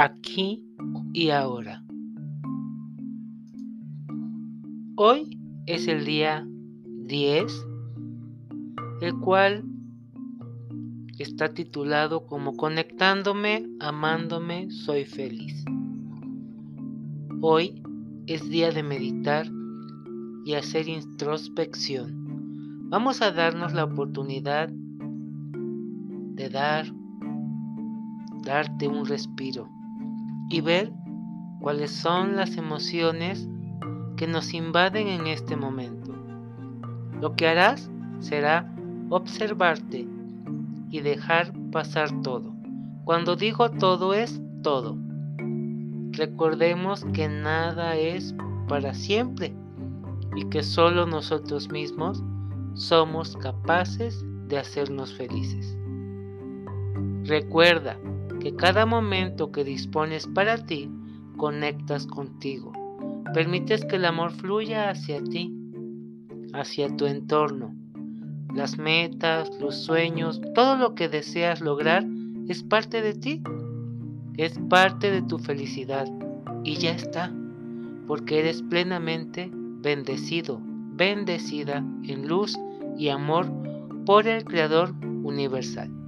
aquí y ahora. Hoy es el día 10, el cual está titulado como Conectándome, amándome, soy feliz. Hoy es día de meditar y hacer introspección. Vamos a darnos la oportunidad de dar, darte un respiro y ver cuáles son las emociones que nos invaden en este momento. Lo que harás será observarte y dejar pasar todo. Cuando digo todo es todo. Recordemos que nada es para siempre y que solo nosotros mismos somos capaces de hacernos felices. Recuerda que cada momento que dispones para ti, conectas contigo. Permites que el amor fluya hacia ti, hacia tu entorno. Las metas, los sueños, todo lo que deseas lograr es parte de ti. Es parte de tu felicidad. Y ya está. Porque eres plenamente bendecido, bendecida en luz y amor por el Creador universal.